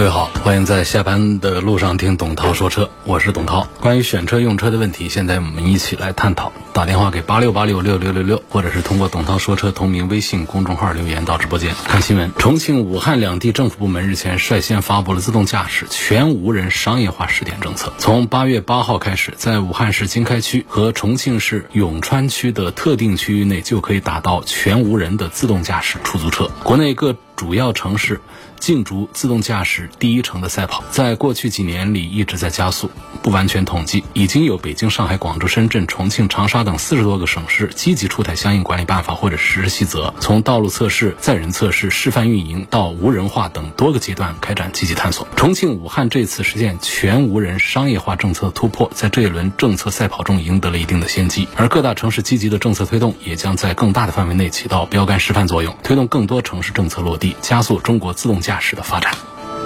各位好，欢迎在下班的路上听董涛说车，我是董涛。关于选车用车的问题，现在我们一起来探讨。打电话给八六八六六六六六，或者是通过董涛说车同名微信公众号留言到直播间。看新闻，重庆、武汉两地政府部门日前率先发布了自动驾驶全无人商业化试点政策。从八月八号开始，在武汉市经开区和重庆市永川区的特定区域内，就可以打到全无人的自动驾驶出租车。国内各主要城市竞逐自动驾驶第一城的赛跑，在过去几年里一直在加速。不完全统计，已经有北京、上海、广州、深圳、重庆、长沙等四十多个省市积极出台相应管理办法或者实施细则，从道路测试、载人测试、示范运营到无人化等多个阶段开展积极探索。重庆、武汉这次实现全无人商业化政策突破，在这一轮政策赛跑中赢得了一定的先机。而各大城市积极的政策推动，也将在更大的范围内起到标杆示范作用，推动更多城市政策落地，加速中国自动驾驶的发展。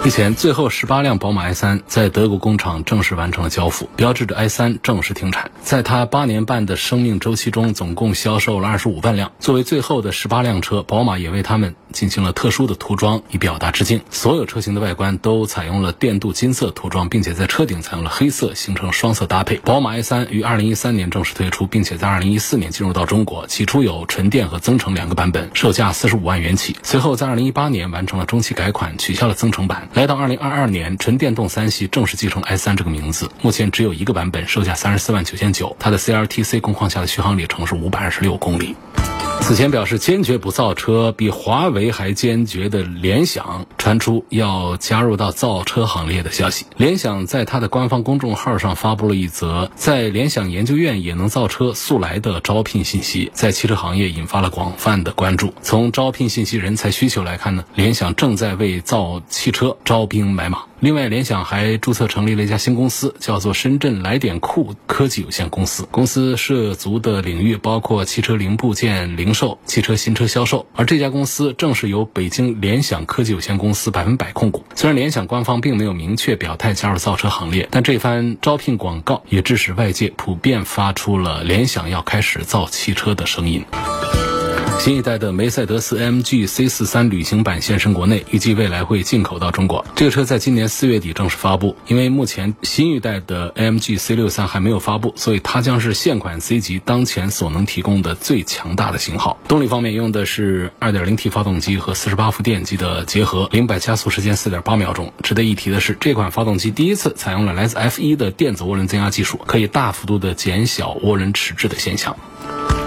日前，最后十八辆宝马 i3 在德国工厂正式完成了交付，标志着 i3 正式停产。在它八年半的生命周期中，总共销售了二十五万辆。作为最后的十八辆车，宝马也为它们进行了特殊的涂装，以表达致敬。所有车型的外观都采用了电镀金色涂装，并且在车顶采用了黑色，形成双色搭配。宝马 i3 于二零一三年正式推出，并且在二零一四年进入到中国。起初有纯电和增程两个版本，售价四十五万元起。随后在二零一八年完成了中期改款，取消了增程版。来到二零二二年，纯电动三系正式继承 i 三这个名字。目前只有一个版本，售价三十四万九千九。它的 CLTC 工况下的续航里程是五百二十六公里。此前表示坚决不造车，比华为还坚决的联想传出要加入到造车行列的消息。联想在它的官方公众号上发布了一则在联想研究院也能造车速来的招聘信息，在汽车行业引发了广泛的关注。从招聘信息人才需求来看呢，联想正在为造汽车招兵买马。另外，联想还注册成立了一家新公司，叫做深圳来点酷科技有限公司。公司涉足的领域包括汽车零部件零售、汽车新车销售。而这家公司正是由北京联想科技有限公司百分百控股。虽然联想官方并没有明确表态加入造车行列，但这番招聘广告也致使外界普遍发出了联想要开始造汽车的声音。新一代的梅赛德斯 MG C43 旅行版现身国内，预计未来会进口到中国。这个车在今年四月底正式发布。因为目前新一代的 MG C63 还没有发布，所以它将是现款 C 级当前所能提供的最强大的型号。动力方面用的是 2.0T 发动机和48伏电机的结合，零百加速时间4.8秒钟。值得一提的是，这款发动机第一次采用了来自 F1 的电子涡轮增压技术，可以大幅度的减小涡轮迟滞的现象。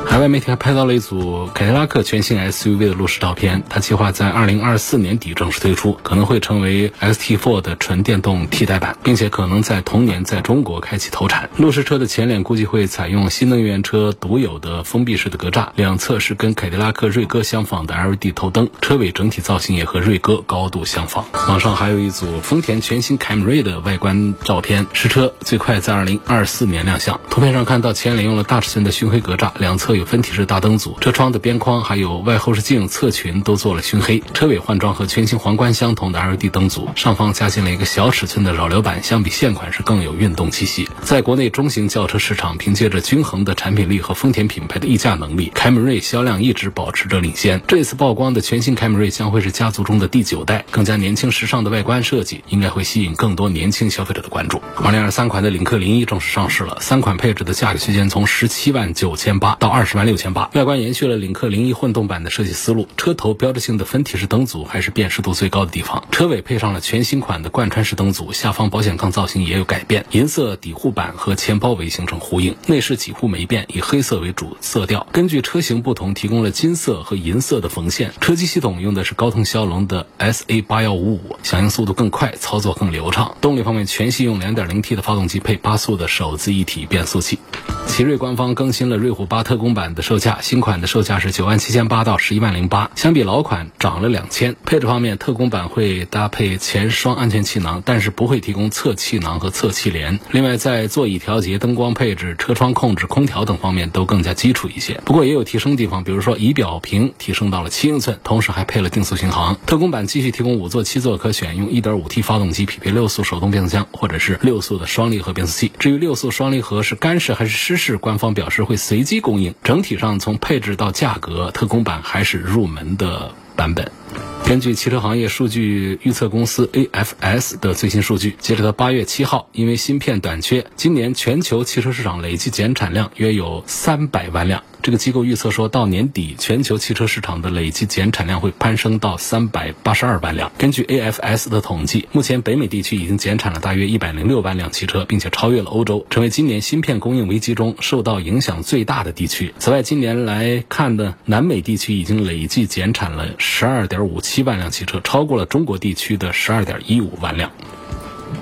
海外媒体还拍到了一组凯迪拉克全新 SUV 的路试照片，它计划在2024年底正式推出，可能会成为 XT4 的纯电动替代版，并且可能在同年在中国开启投产。路试车的前脸估计会采用新能源车独有的封闭式的格栅，两侧是跟凯迪拉克锐歌相仿的 LED 头灯，车尾整体造型也和锐歌高度相仿。网上还有一组丰田全新凯美瑞的外观照片，实车最快在2024年亮相。图片上看到前脸用了大尺寸的熏黑格栅，两侧有分体式大灯组，车窗的边框还有外后视镜侧裙都做了熏黑，车尾换装和全新皇冠相同的 LED 灯组，上方加进了一个小尺寸的扰流板，相比现款是更有运动气息。在国内中型轿车市场，凭借着均衡的产品力和丰田品牌的溢价能力，凯美瑞销量一直保持着领先。这次曝光的全新凯美瑞将会是家族中的第九代，更加年轻时尚的外观设计，应该会吸引更多年轻消费者的关注。2023款的领克零一正式上市了，三款配置的价格区间从十七万九千八到二十万六千八，外观延续了领克零一混动版的设计思路，车头标志性的分体式灯组还是辨识度最高的地方，车尾配上了全新款的贯穿式灯组，下方保险杠造型也有改变，银色底护板和前包围形成呼应，内饰几乎没变，以黑色为主色调，根据车型不同提供了金色和银色的缝线，车机系统用的是高通骁龙的 SA 八幺五五，响应速度更快，操作更流畅。动力方面，全系用 2.0T 的发动机配八速的手自一体变速器。奇瑞官方更新了瑞虎八特工版的售价，新款的售价是九万七千八到十一万零八，相比老款涨了两千。配置方面，特工版会搭配前双安全气囊，但是不会提供侧气囊和侧气帘。另外，在座椅调节、灯光配置、车窗控制、空调等方面都更加基础一些。不过也有提升地方，比如说仪表屏提升到了七英寸，同时还配了定速巡航。特工版继续提供五座、七座可选，用 1.5T 发动机，匹配六速手动变速箱或者是六速的双离合变速器。至于六速双离合是干式还是湿式，官方表示会随机供应。整体上从配置到价格，特供版还是入门的版本。根据汽车行业数据预测公司 AFS 的最新数据，截止到八月七号，因为芯片短缺，今年全球汽车市场累计减产量约有三百万辆。这个机构预测说，到年底，全球汽车市场的累计减产量会攀升到三百八十二万辆。根据 AFS 的统计，目前北美地区已经减产了大约一百零六万辆汽车，并且超越了欧洲，成为今年芯片供应危机中受到影响最大的地区。此外，今年来看呢，南美地区已经累计减产了十二点五七万辆汽车，超过了中国地区的十二点一五万辆。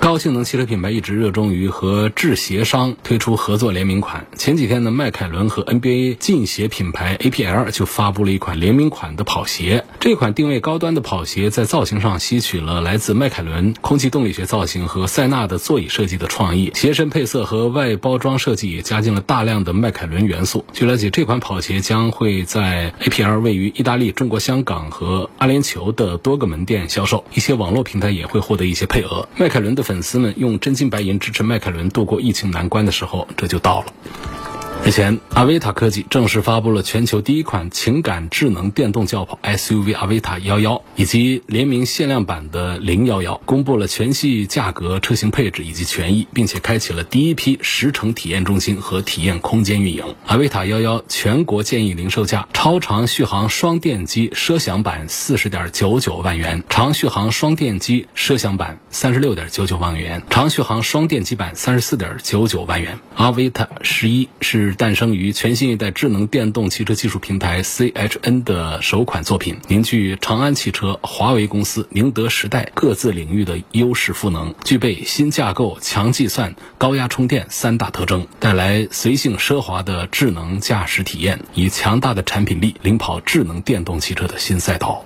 高性能汽车品牌一直热衷于和制鞋商推出合作联名款。前几天呢，迈凯伦和 NBA 进鞋品牌 APL 就发布了一款联名款的跑鞋。这款定位高端的跑鞋在造型上吸取了来自迈凯伦空气动力学造型和塞纳的座椅设计的创意，鞋身配色和外包装设计也加进了大量的迈凯伦元素。据了解，这款跑鞋将会在 APL 位于意大利、中国香港和阿联酋的多个门店销售，一些网络平台也会获得一些配额。迈凯伦的粉丝们用真金白银支持迈凯伦度过疫情难关的时候，这就到了。日前，阿维塔科技正式发布了全球第一款情感智能电动轿跑 SUV 阿维塔幺幺，以及联名限量版的零幺幺，公布了全系价格、车型配置以及权益，并且开启了第一批十城体验中心和体验空间运营。阿维塔幺幺全国建议零售价：超长续航双电机奢享版四十点九九万元，长续航双电机奢享版三十六点九九万元，长续航双电机版三十四点九九万元。阿维塔十一是。诞生于全新一代智能电动汽车技术平台 CHN 的首款作品，凝聚长安汽车、华为公司、宁德时代各自领域的优势赋能，具备新架构、强计算、高压充电三大特征，带来随性奢华的智能驾驶体验，以强大的产品力领跑智能电动汽车的新赛道。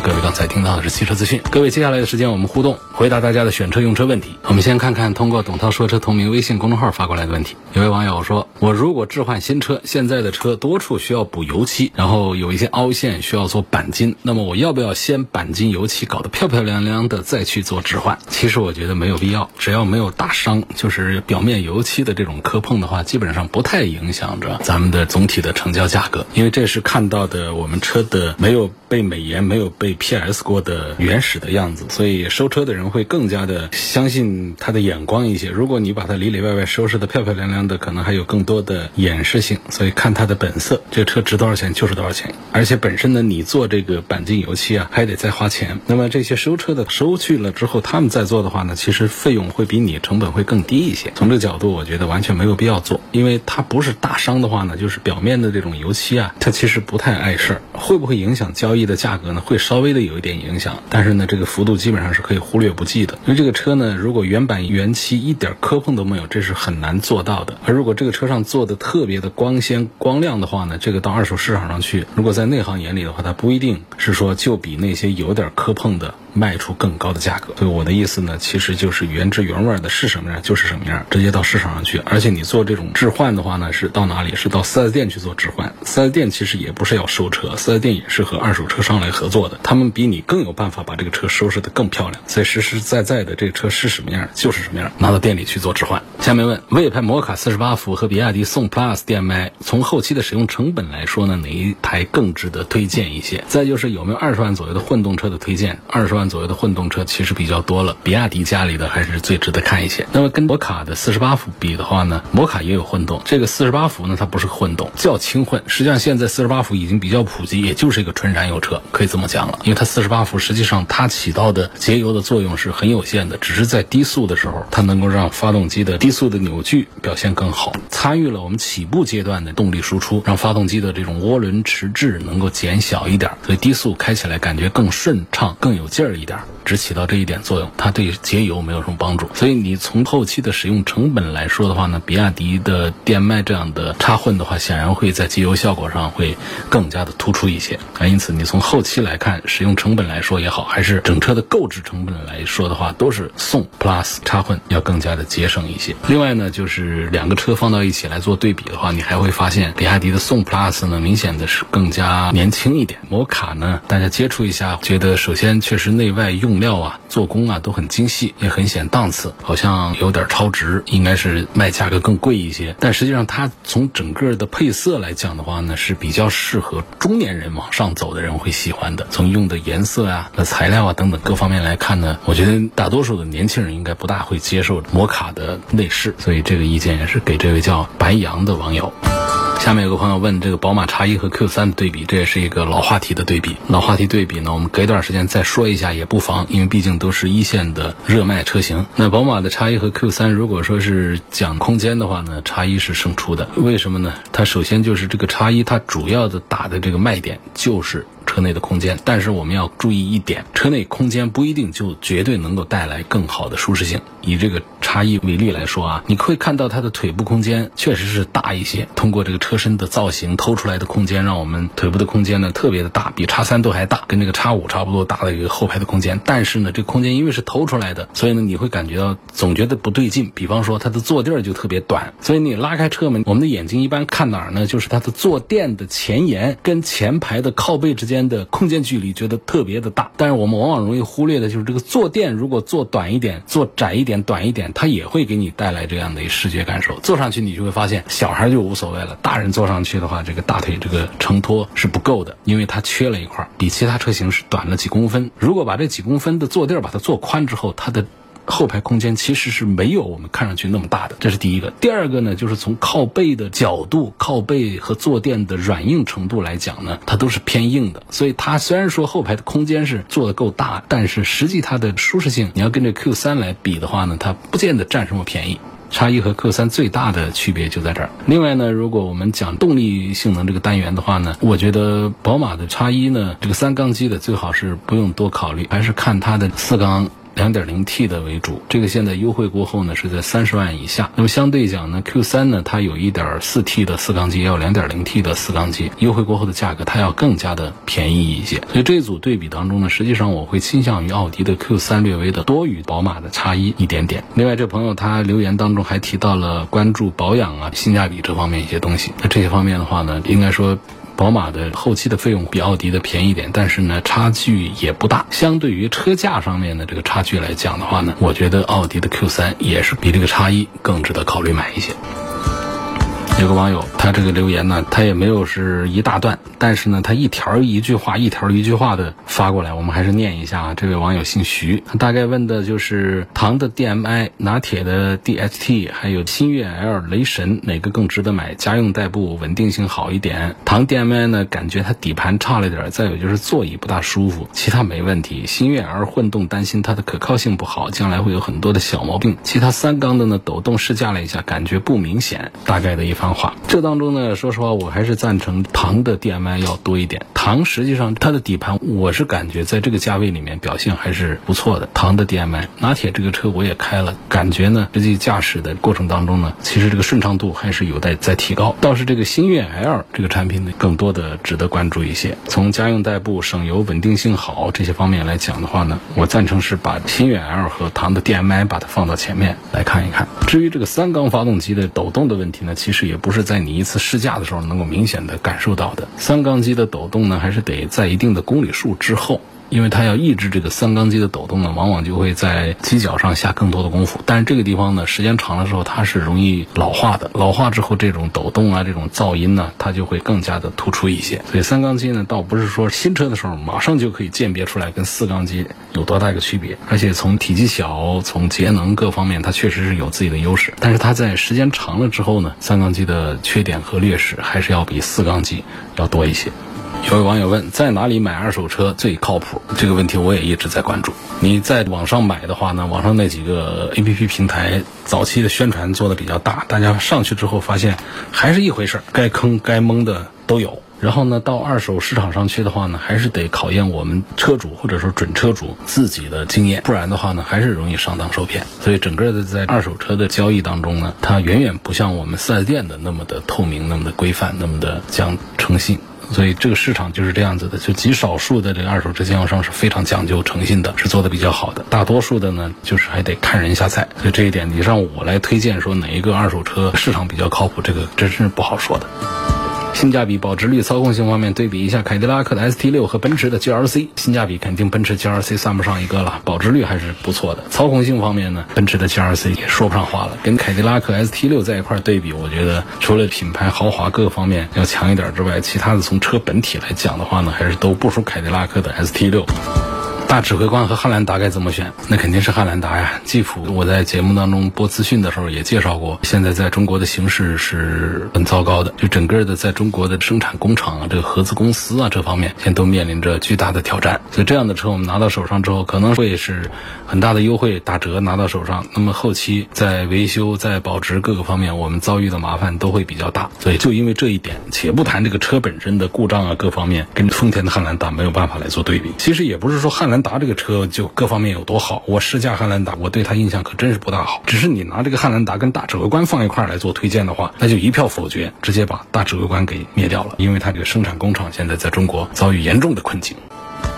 各位刚才听到的是汽车资讯。各位，接下来的时间我们互动，回答大家的选车用车问题。我们先看看通过董涛说车同名微信公众号发过来的问题。有位网友说：“我如果置换新车，现在的车多处需要补油漆，然后有一些凹陷需要做钣金，那么我要不要先钣金油漆搞得漂漂亮亮的，再去做置换？”其实我觉得没有必要，只要没有大伤，就是表面油漆的这种磕碰的话，基本上不太影响着咱们的总体的成交价格，因为这是看到的我们车的没有被美颜、没有被。被 PS 过的原始的样子，所以收车的人会更加的相信他的眼光一些。如果你把它里里外外收拾的漂漂亮亮的，可能还有更多的掩饰性。所以看它的本色，这车值多少钱就是多少钱。而且本身呢，你做这个钣金油漆啊，还得再花钱。那么这些收车的收去了之后，他们再做的话呢，其实费用会比你成本会更低一些。从这个角度，我觉得完全没有必要做，因为它不是大伤的话呢，就是表面的这种油漆啊，它其实不太碍事儿。会不会影响交易的价格呢？会稍。稍微的有一点影响，但是呢，这个幅度基本上是可以忽略不计的。因为这个车呢，如果原版原漆一点磕碰都没有，这是很难做到的。而如果这个车上做的特别的光鲜光亮的话呢，这个到二手市场上去，如果在内行眼里的话，它不一定是说就比那些有点磕碰的。卖出更高的价格，所以我的意思呢，其实就是原汁原味的是什么样就是什么样，直接到市场上去。而且你做这种置换的话呢，是到哪里？是到 4S 店去做置换。4S 店其实也不是要收车，4S 店也是和二手车商来合作的，他们比你更有办法把这个车收拾得更漂亮。所以实实在在的这个车是什么样就是什么样，拿到店里去做置换。下面问，魏牌摩卡48伏和比亚迪宋 PLUS 电麦，从后期的使用成本来说呢，哪一台更值得推荐一些？再就是有没有二十万左右的混动车的推荐？二十万。左右的混动车其实比较多了，比亚迪家里的还是最值得看一些。那么跟摩卡的四十八伏比的话呢，摩卡也有混动，这个四十八伏呢它不是混动，叫轻混。实际上现在四十八伏已经比较普及，也就是一个纯燃油车，可以这么讲了。因为它四十八伏实际上它起到的节油的作用是很有限的，只是在低速的时候它能够让发动机的低速。速的扭矩表现更好，参与了我们起步阶段的动力输出，让发动机的这种涡轮迟滞能够减小一点，所以低速开起来感觉更顺畅、更有劲儿一点。只起到这一点作用，它对节油没有什么帮助。所以你从后期的使用成本来说的话呢，比亚迪的电麦这样的插混的话，显然会在节油效果上会更加的突出一些啊。因此你从后期来看，使用成本来说也好，还是整车的购置成本来说的话，都是宋 Plus 插混要更加的节省一些。另外呢，就是两个车放到一起来做对比的话，你还会发现比亚迪的宋 Plus 呢，明显的是更加年轻一点。摩卡呢，大家接触一下，觉得首先确实内内外用。料啊，做工啊都很精细，也很显档次，好像有点超值，应该是卖价格更贵一些。但实际上，它从整个的配色来讲的话呢，是比较适合中年人往上走的人会喜欢的。从用的颜色啊、和材料啊等等各方面来看呢，我觉得大多数的年轻人应该不大会接受摩卡的内饰，所以这个意见也是给这位叫白羊的网友。下面有个朋友问这个宝马叉一和 Q 三的对比，这也是一个老话题的对比。老话题对比呢，我们隔一段时间再说一下也不妨，因为毕竟都是一线的热卖车型。那宝马的叉一和 Q 三，如果说是讲空间的话呢，叉一是胜出的。为什么呢？它首先就是这个叉一，它主要的打的这个卖点就是。车内的空间，但是我们要注意一点，车内空间不一定就绝对能够带来更好的舒适性。以这个差异为例来说啊，你会看到它的腿部空间确实是大一些。通过这个车身的造型偷出来的空间，让我们腿部的空间呢特别的大，比叉三都还大，跟这个叉五差不多大的一个后排的空间。但是呢，这空间因为是偷出来的，所以呢你会感觉到总觉得不对劲。比方说它的坐垫就特别短，所以你拉开车门，我们的眼睛一般看哪儿呢？就是它的坐垫的前沿跟前排的靠背之间。的空间距离觉得特别的大，但是我们往往容易忽略的就是这个坐垫，如果坐短一点、坐窄一点、短一点，它也会给你带来这样的视觉感受。坐上去你就会发现，小孩就无所谓了，大人坐上去的话，这个大腿这个承托是不够的，因为它缺了一块，比其他车型是短了几公分。如果把这几公分的坐垫儿把它做宽之后，它的后排空间其实是没有我们看上去那么大的，这是第一个。第二个呢，就是从靠背的角度、靠背和坐垫的软硬程度来讲呢，它都是偏硬的。所以它虽然说后排的空间是做的够大，但是实际它的舒适性，你要跟这 Q 三来比的话呢，它不见得占什么便宜。叉一和 Q 三最大的区别就在这儿。另外呢，如果我们讲动力性能这个单元的话呢，我觉得宝马的叉一呢，这个三缸机的最好是不用多考虑，还是看它的四缸。两点零 T 的为主，这个现在优惠过后呢是在三十万以下。那么相对讲呢，Q 三呢它有一点四 T 的四缸机，也有两点零 T 的四缸机，优惠过后的价格它要更加的便宜一些。所以这组对比当中呢，实际上我会倾向于奥迪的 Q 三略微的多于宝马的差一一点点。另外，这朋友他留言当中还提到了关注保养啊、性价比这方面一些东西。那这些方面的话呢，应该说。宝马的后期的费用比奥迪的便宜点，但是呢差距也不大。相对于车价上面的这个差距来讲的话呢，我觉得奥迪的 Q 三也是比这个叉一更值得考虑买一些。有个网友，他这个留言呢，他也没有是一大段，但是呢，他一条一句话，一条一句话的发过来，我们还是念一下啊。这位网友姓徐，他大概问的就是唐的 DMI、拿铁的 DHT，还有新悦 L、雷神哪个更值得买？家用代步，稳定性好一点。唐 DMI 呢，感觉它底盘差了点，再有就是座椅不大舒服，其他没问题。新悦 L 混动担心它的可靠性不好，将来会有很多的小毛病。其他三缸的呢，抖动试驾了一下，感觉不明显。大概的一番。话，这当中呢，说实话，我还是赞成唐的 DMI 要多一点。唐实际上它的底盘，我是感觉在这个价位里面表现还是不错的。唐的 DMI，拿铁这个车我也开了，感觉呢，实际驾驶的过程当中呢，其实这个顺畅度还是有待再提高。倒是这个星越 L 这个产品呢，更多的值得关注一些。从家用代步、省油、稳定性好这些方面来讲的话呢，我赞成是把星越 L 和唐的 DMI 把它放到前面来看一看。至于这个三缸发动机的抖动的问题呢，其实也也。不是在你一次试驾的时候能够明显的感受到的。三缸机的抖动呢，还是得在一定的公里数之后。因为它要抑制这个三缸机的抖动呢，往往就会在机脚上下更多的功夫。但是这个地方呢，时间长了之后，它是容易老化的。老化之后，这种抖动啊，这种噪音呢，它就会更加的突出一些。所以三缸机呢，倒不是说新车的时候马上就可以鉴别出来跟四缸机有多大一个区别。而且从体积小、从节能各方面，它确实是有自己的优势。但是它在时间长了之后呢，三缸机的缺点和劣势还是要比四缸机要多一些。有位网友问，在哪里买二手车最靠谱？这个问题我也一直在关注。你在网上买的话呢，网上那几个 A P P 平台早期的宣传做的比较大，大家上去之后发现还是一回事儿，该坑该蒙的都有。然后呢，到二手市场上去的话呢，还是得考验我们车主或者说准车主自己的经验，不然的话呢，还是容易上当受骗。所以整个的在二手车的交易当中呢，它远远不像我们四 S 店的那么的透明、那么的规范、那么的讲诚信。所以这个市场就是这样子的，就极少数的这个二手车经销商是非常讲究诚信的，是做的比较好的。大多数的呢，就是还得看人下菜。所以这一点，你让我来推荐说哪一个二手车市场比较靠谱，这个真是不好说的。性价比、保值率、操控性方面对比一下凯迪拉克的 ST 六和奔驰的 GLC，性价比肯定奔驰 GLC 算不上一个了，保值率还是不错的。操控性方面呢，奔驰的 GLC 也说不上话了。跟凯迪拉克 ST 六在一块对比，我觉得除了品牌豪华各个方面要强一点之外，其他的从车本体来讲的话呢，还是都不输凯迪拉克的 ST 六。大指挥官和汉兰达该怎么选？那肯定是汉兰达呀。吉普，我在节目当中播资讯的时候也介绍过，现在在中国的形势是很糟糕的，就整个的在中国的生产工厂啊，这个合资公司啊这方面，现在都面临着巨大的挑战。所以这样的车我们拿到手上之后，可能会是很大的优惠打折拿到手上，那么后期在维修、在保值各个方面，我们遭遇的麻烦都会比较大。所以就因为这一点，且不谈这个车本身的故障啊各方面，跟丰田的汉兰达没有办法来做对比。其实也不是说汉兰。达这个车就各方面有多好，我试驾汉兰达，我对它印象可真是不大好。只是你拿这个汉兰达跟大指挥官放一块来做推荐的话，那就一票否决，直接把大指挥官给灭掉了，因为它这个生产工厂现在在中国遭遇严重的困境。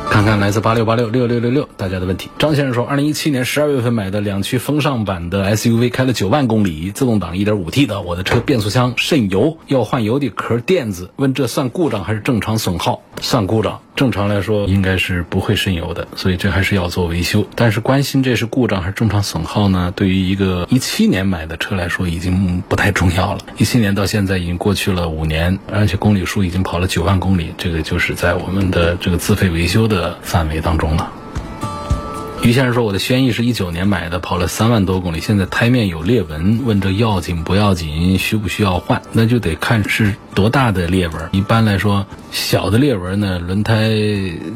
看看来自八六八六六六六六大家的问题。张先生说，二零一七年十二月份买的两驱风尚版的 SUV，开了九万公里，自动挡一点五 T 的，我的车变速箱渗油，要换油底壳垫子，问这算故障还是正常损耗？算故障。正常来说应该是不会渗油的，所以这还是要做维修。但是关心这是故障还是正常损耗呢？对于一个一七年买的车来说，已经不太重要了。一七年到现在已经过去了五年，而且公里数已经跑了九万公里，这个就是在我们的这个自费维修的范围当中了。于先生说：“我的轩逸是一九年买的，跑了三万多公里，现在胎面有裂纹，问这要紧不要紧，需不需要换？那就得看是多大的裂纹。一般来说，小的裂纹呢，轮胎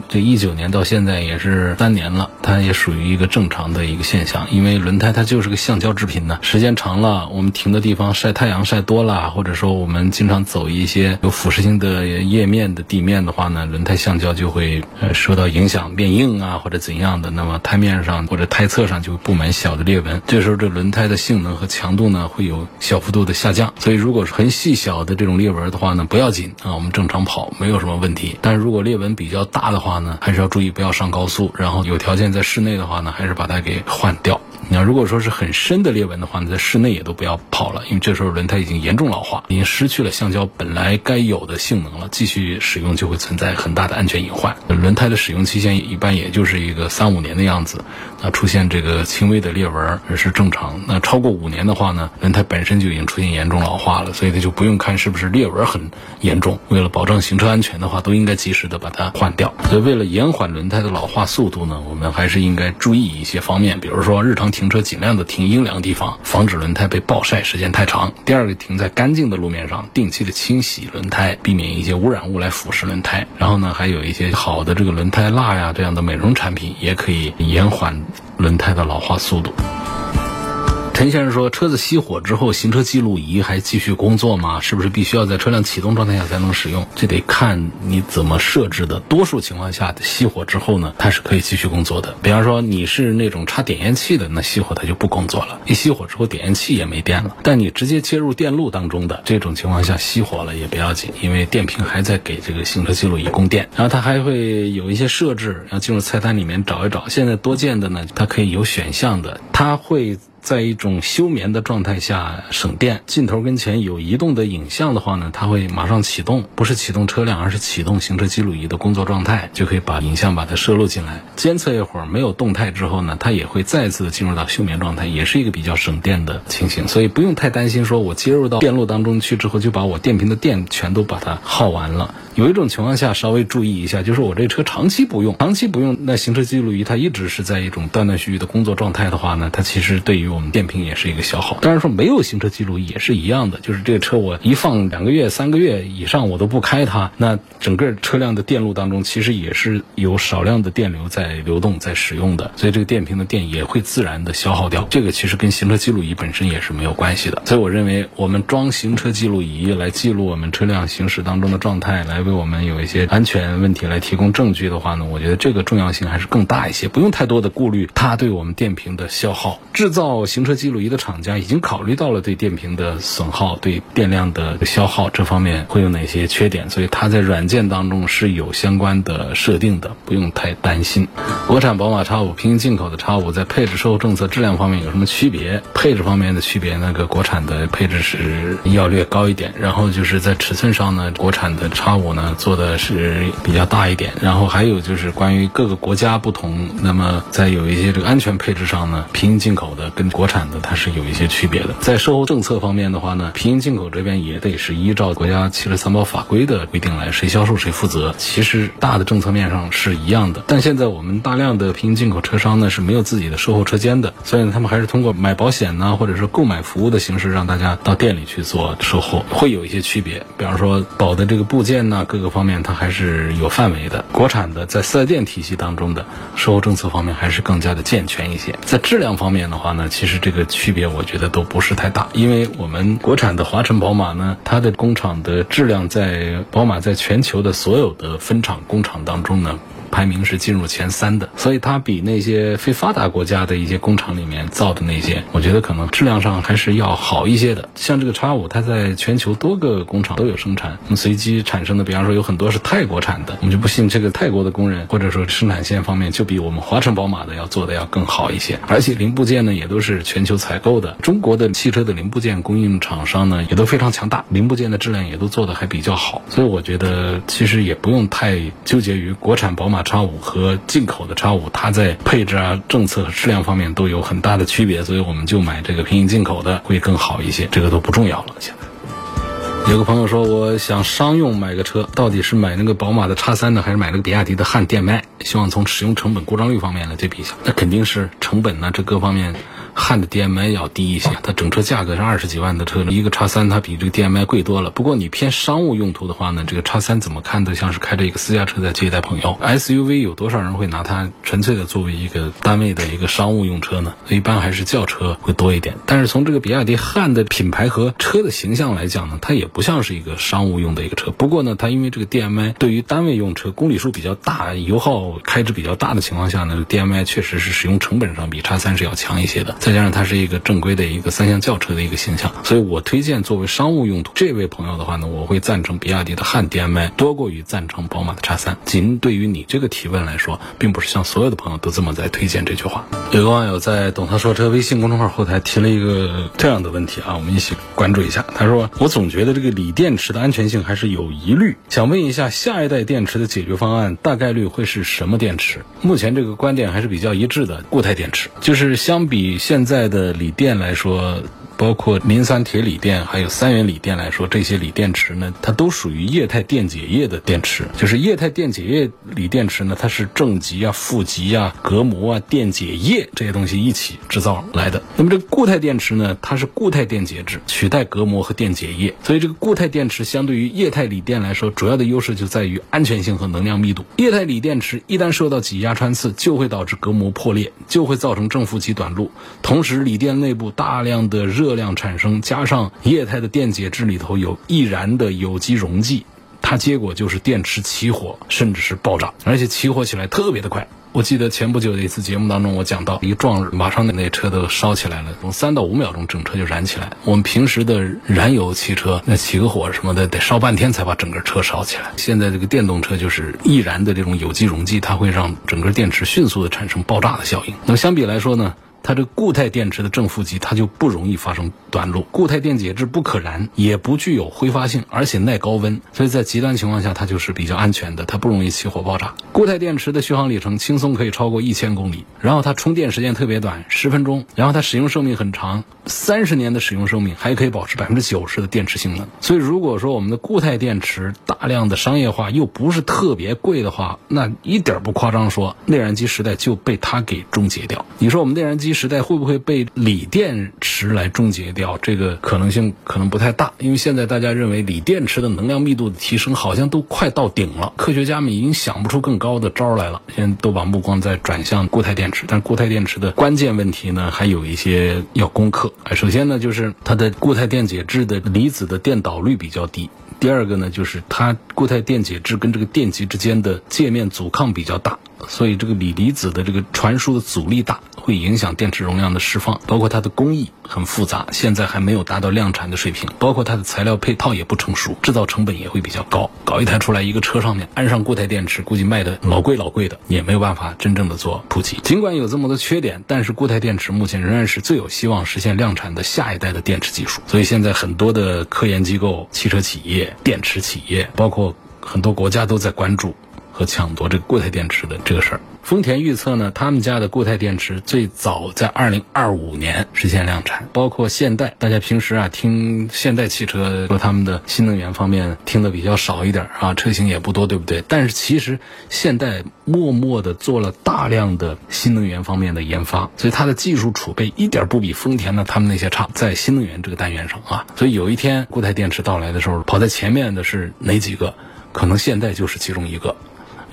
这一九年到现在也是三年了，它也属于一个正常的一个现象。因为轮胎它就是个橡胶制品呢，时间长了，我们停的地方晒太阳晒多了，或者说我们经常走一些有腐蚀性的液面的地面的话呢，轮胎橡胶就会受到影响变硬啊，或者怎样的，那么胎。”面上或者胎侧上就布满小的裂纹，这时候这轮胎的性能和强度呢会有小幅度的下降。所以如果是很细小的这种裂纹的话呢，不要紧啊，我们正常跑没有什么问题。但是如果裂纹比较大的话呢，还是要注意不要上高速，然后有条件在室内的话呢，还是把它给换掉。你要如果说是很深的裂纹的话，你，在室内也都不要跑了，因为这时候轮胎已经严重老化，已经失去了橡胶本来该有的性能了，继续使用就会存在很大的安全隐患。轮胎的使用期限一般也就是一个三五年的样子，那出现这个轻微的裂纹也是正常。那超过五年的话呢，轮胎本身就已经出现严重老化了，所以它就不用看是不是裂纹很严重。为了保证行车安全的话，都应该及时的把它换掉。所以为了延缓轮胎的老化速度呢，我们还是应该注意一些方面，比如说日常。停车尽量的停阴凉地方，防止轮胎被暴晒时间太长。第二个，停在干净的路面上，定期的清洗轮胎，避免一些污染物来腐蚀轮胎。然后呢，还有一些好的这个轮胎蜡呀这样的美容产品，也可以延缓轮胎的老化速度。陈先生说：“车子熄火之后，行车记录仪还继续工作吗？是不是必须要在车辆启动状态下才能使用？这得看你怎么设置的。多数情况下，熄火之后呢，它是可以继续工作的。比方说你是那种插点烟器的，那熄火它就不工作了。一熄火之后，点烟器也没电了。但你直接接入电路当中的这种情况下，熄火了也不要紧，因为电瓶还在给这个行车记录仪供电。然后它还会有一些设置，要进入菜单里面找一找。现在多见的呢，它可以有选项的，它会。”在一种休眠的状态下省电，镜头跟前有移动的影像的话呢，它会马上启动，不是启动车辆，而是启动行车记录仪的工作状态，就可以把影像把它摄录进来。监测一会儿没有动态之后呢，它也会再次进入到休眠状态，也是一个比较省电的情形。所以不用太担心，说我接入到电路当中去之后，就把我电瓶的电全都把它耗完了。有一种情况下稍微注意一下，就是我这车长期不用，长期不用，那行车记录仪它一直是在一种断断续续的工作状态的话呢，它其实对于我们电瓶也是一个消耗。当然说没有行车记录仪也是一样的，就是这个车我一放两个月、三个月以上我都不开它，那整个车辆的电路当中其实也是有少量的电流在流动、在使用的，所以这个电瓶的电也会自然的消耗掉。这个其实跟行车记录仪本身也是没有关系的。所以我认为我们装行车记录仪来记录我们车辆行驶当中的状态，来为我们有一些安全问题来提供证据的话呢，我觉得这个重要性还是更大一些，不用太多的顾虑它对我们电瓶的消耗。制造我行车记录仪的厂家已经考虑到了对电瓶的损耗、对电量的消耗这方面会有哪些缺点，所以它在软件当中是有相关的设定的，不用太担心。国产宝马 X 五、平行进口的 X 五在配置、售后政策、质量方面有什么区别？配置方面的区别，那个国产的配置是要略高一点，然后就是在尺寸上呢，国产的 X 五呢做的是比较大一点，然后还有就是关于各个国家不同，那么在有一些这个安全配置上呢，平行进口的跟国产的它是有一些区别的。在售后政策方面的话呢，平行进口这边也得是依照国家汽车三包法规的规定来，谁销售谁负责。其实大的政策面上是一样的，但现在我们大量的平行进口车商呢是没有自己的售后车间的，所以他们还是通过买保险呢，或者是购买服务的形式让大家到店里去做售后，会有一些区别。比方说保的这个部件呢，各个方面它还是有范围的。国产的在四 S 店体系当中的售后政策方面还是更加的健全一些。在质量方面的话呢，其其实这个区别我觉得都不是太大，因为我们国产的华晨宝马呢，它的工厂的质量在宝马在全球的所有的分厂工厂当中呢。排名是进入前三的，所以它比那些非发达国家的一些工厂里面造的那些，我觉得可能质量上还是要好一些的。像这个叉五，它在全球多个工厂都有生产，随机产生的，比方说有很多是泰国产的，我们就不信这个泰国的工人或者说生产线方面就比我们华晨宝马的要做的要更好一些。而且零部件呢也都是全球采购的，中国的汽车的零部件供应厂商呢也都非常强大，零部件的质量也都做的还比较好，所以我觉得其实也不用太纠结于国产宝马。叉五和进口的叉五，它在配置啊、政策和质量方面都有很大的区别，所以我们就买这个平行进口的会更好一些，这个都不重要了。现在有个朋友说，我想商用买个车，到底是买那个宝马的叉三呢，还是买那个比亚迪的汉电麦？希望从使用成本、故障率方面来对比一下。那肯定是成本呢，这各方面。汉的 DMI 要低一些，它整车价格是二十几万的车，一个叉三它比这个 DMI 贵多了。不过你偏商务用途的话呢，这个叉三怎么看都像是开着一个私家车在接待朋友。SUV 有多少人会拿它纯粹的作为一个单位的一个商务用车呢？一般还是轿车会多一点。但是从这个比亚迪汉的品牌和车的形象来讲呢，它也不像是一个商务用的一个车。不过呢，它因为这个 DMI 对于单位用车公里数比较大、油耗开支比较大的情况下呢，DMI 确实是使用成本上比叉三是要强一些的。再加上它是一个正规的一个三厢轿车的一个形象，所以我推荐作为商务用途，这位朋友的话呢，我会赞成比亚迪的汉 DM-i 多过于赞成宝马的叉三。仅对于你这个提问来说，并不是像所有的朋友都这么在推荐这句话。有个网友在“懂涛说车”微信公众号后台提了一个这样的问题啊，我们一起关注一下。他说：“我总觉得这个锂电池的安全性还是有疑虑，想问一下下一代电池的解决方案大概率会是什么电池？”目前这个观点还是比较一致的，固态电池，就是相比现在的。锂电来说。包括磷酸铁锂电，还有三元锂电来说，这些锂电池呢，它都属于液态电解液的电池。就是液态电解液锂电池呢，它是正极啊、负极啊、隔膜啊、电解液这些东西一起制造来的。那么这个固态电池呢，它是固态电解质取代隔膜和电解液，所以这个固态电池相对于液态锂电来说，主要的优势就在于安全性和能量密度。液态锂电池一旦受到挤压穿刺，就会导致隔膜破裂，就会造成正负极短路，同时锂电内部大量的热。热量产生，加上液态的电解质里头有易燃的有机溶剂，它结果就是电池起火，甚至是爆炸，而且起火起来特别的快。我记得前不久的一次节目当中，我讲到一撞，马上那车都烧起来了，从三到五秒钟整车就燃起来。我们平时的燃油汽车，那起个火什么的得烧半天才把整个车烧起来。现在这个电动车就是易燃的这种有机溶剂，它会让整个电池迅速的产生爆炸的效应。那么相比来说呢？它这固态电池的正负极它就不容易发生短路。固态电解质不可燃，也不具有挥发性，而且耐高温，所以在极端情况下它就是比较安全的，它不容易起火爆炸。固态电池的续航里程轻松可以超过一千公里，然后它充电时间特别短，十分钟，然后它使用寿命很长，三十年的使用寿命还可以保持百分之九十的电池性能。所以如果说我们的固态电池大量的商业化又不是特别贵的话，那一点不夸张说，内燃机时代就被它给终结掉。你说我们内燃机时代会不会被锂电池来终结掉？这个可能性可能不太大，因为现在大家认为锂电池的能量密度的提升好像都快到顶了，科学家们已经想不出更高的招来了，现在都把目光在转向固态电池。但固态电池的关键问题呢，还有一些要攻克。首先呢，就是它的固态电解质的离子的电导率比较低。第二个呢，就是它固态电解质跟这个电极之间的界面阻抗比较大，所以这个锂离子的这个传输的阻力大，会影响电池容量的释放。包括它的工艺很复杂，现在还没有达到量产的水平。包括它的材料配套也不成熟，制造成本也会比较高。搞一台出来，一个车上面安上固态电池，估计卖的老贵老贵的，也没有办法真正的做普及。尽管有这么多缺点，但是固态电池目前仍然是最有希望实现量产的下一代的电池技术。所以现在很多的科研机构、汽车企业。电池企业，包括很多国家都在关注和抢夺这个固态电池的这个事儿。丰田预测呢，他们家的固态电池最早在二零二五年实现量产。包括现代，大家平时啊听现代汽车说他们的新能源方面听的比较少一点啊，车型也不多，对不对？但是其实现代默默的做了大量的新能源方面的研发，所以它的技术储备一点不比丰田的他们那些差，在新能源这个单元上啊。所以有一天固态电池到来的时候，跑在前面的是哪几个？可能现代就是其中一个。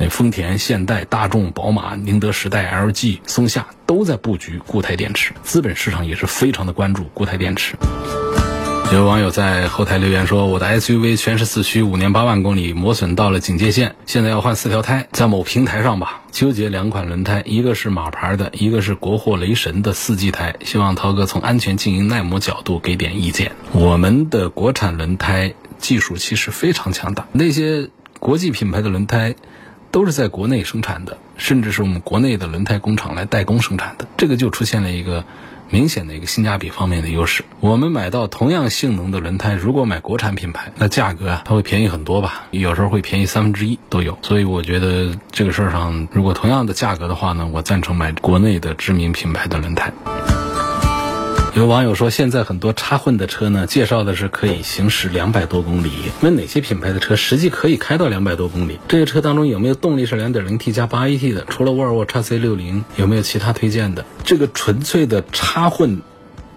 丰田、现代、大众、宝马、宁德时代、LG、松下都在布局固态电池，资本市场也是非常的关注固态电池。有网友在后台留言说：“我的 SUV 全时四驱，五年八万公里，磨损到了警戒线，现在要换四条胎，在某平台上吧，纠结两款轮胎，一个是马牌的，一个是国货雷神的四季胎，希望涛哥从安全经营耐磨角度给点意见。我们的国产轮胎技术其实非常强大，那些国际品牌的轮胎。”都是在国内生产的，甚至是我们国内的轮胎工厂来代工生产的，这个就出现了一个明显的一个性价比方面的优势。我们买到同样性能的轮胎，如果买国产品牌，那价格啊，它会便宜很多吧？有时候会便宜三分之一都有。所以我觉得这个事儿上，如果同样的价格的话呢，我赞成买国内的知名品牌的轮胎。有网友说，现在很多插混的车呢，介绍的是可以行驶两百多公里。问哪些品牌的车实际可以开到两百多公里？这些车当中有没有动力是两点零 T 加八 AT 的？除了沃尔沃 x C 六零，有没有其他推荐的？这个纯粹的插混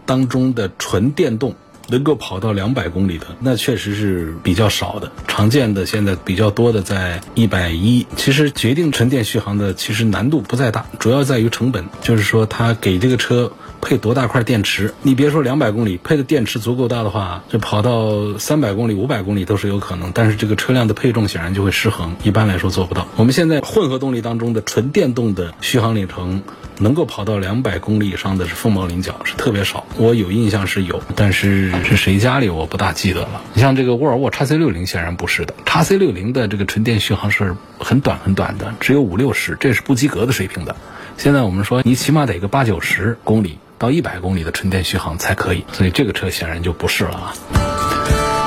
当中的纯电动能够跑到两百公里的，那确实是比较少的。常见的现在比较多的在一百一。其实决定纯电续航的，其实难度不再大，主要在于成本，就是说它给这个车。配多大块电池？你别说两百公里，配的电池足够大的话，这跑到三百公里、五百公里都是有可能。但是这个车辆的配重显然就会失衡，一般来说做不到。我们现在混合动力当中的纯电动的续航里程能够跑到两百公里以上的是凤毛麟角，是特别少。我有印象是有，但是是谁家里我不大记得了。你像这个沃尔沃 x C 六零显然不是的，x C 六零的这个纯电续航是很短很短的，只有五六十，这是不及格的水平的。现在我们说你起码得个八九十公里。到一百公里的纯电续航才可以，所以这个车显然就不是了啊。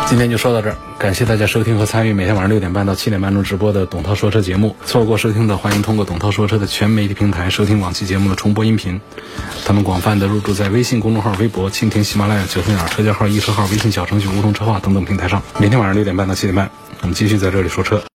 今天就说到这儿，感谢大家收听和参与每天晚上六点半到七点半钟直播的董涛说车节目。错过收听的，欢迎通过董涛说车的全媒体平台收听往期节目的重播音频。他们广泛的入驻在微信公众号、微博、蜻蜓、喜马拉雅、九头鸟车架号、易车号、微信小程序梧桐车话等等平台上。每天晚上六点半到七点半，我们继续在这里说车。